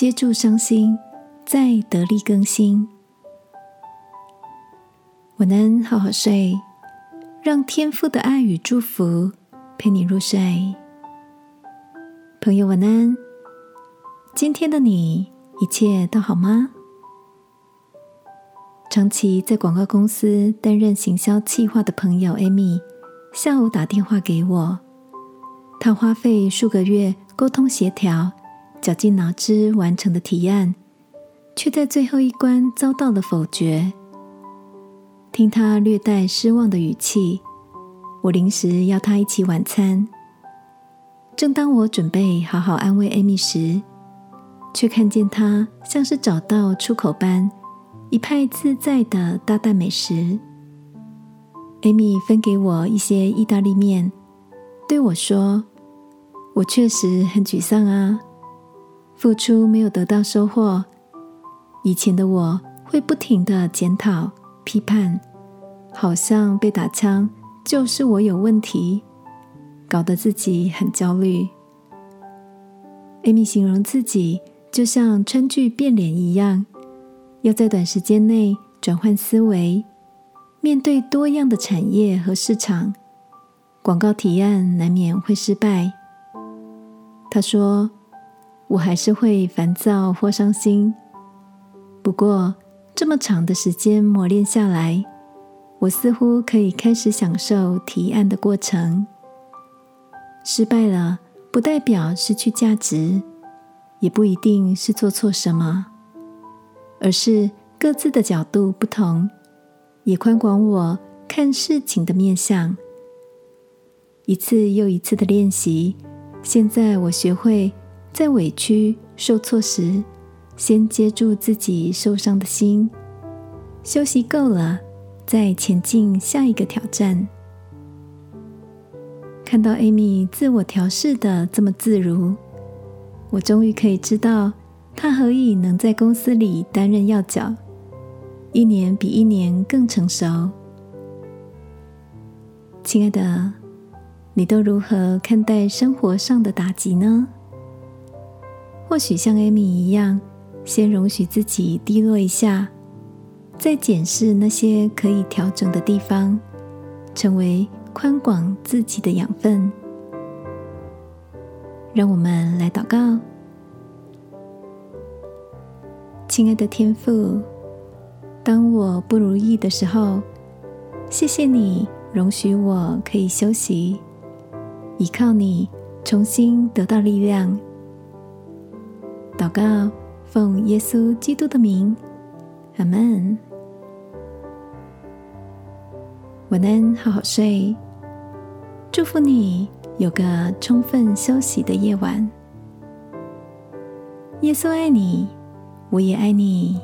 接住伤心，再得力更新。晚安，好好睡，让天父的爱与祝福陪你入睡。朋友，晚安。今天的你一切都好吗？长期在广告公司担任行销企划的朋友 Amy，下午打电话给我，她花费数个月沟通协调。绞尽脑汁完成的提案，却在最后一关遭到了否决。听他略带失望的语气，我临时邀他一起晚餐。正当我准备好好安慰艾米时，却看见他像是找到出口般，一派自在的大啖美食。艾米分给我一些意大利面，对我说：“我确实很沮丧啊。”付出没有得到收获，以前的我会不停的检讨、批判，好像被打枪就是我有问题，搞得自己很焦虑。艾米形容自己就像川剧变脸一样，要在短时间内转换思维，面对多样的产业和市场，广告提案难免会失败。他说。我还是会烦躁或伤心，不过这么长的时间磨练下来，我似乎可以开始享受提案的过程。失败了，不代表失去价值，也不一定是做错什么，而是各自的角度不同，也宽广我看事情的面相。一次又一次的练习，现在我学会。在委屈、受挫时，先接住自己受伤的心，休息够了，再前进下一个挑战。看到 Amy 自我调试的这么自如，我终于可以知道她何以能在公司里担任要角，一年比一年更成熟。亲爱的，你都如何看待生活上的打击呢？或许像艾米一样，先容许自己低落一下，再检视那些可以调整的地方，成为宽广自己的养分。让我们来祷告，亲爱的天父，当我不如意的时候，谢谢你容许我可以休息，依靠你重新得到力量。祷告，奉耶稣基督的名，阿门。晚安，好好睡。祝福你有个充分休息的夜晚。耶稣爱你，我也爱你。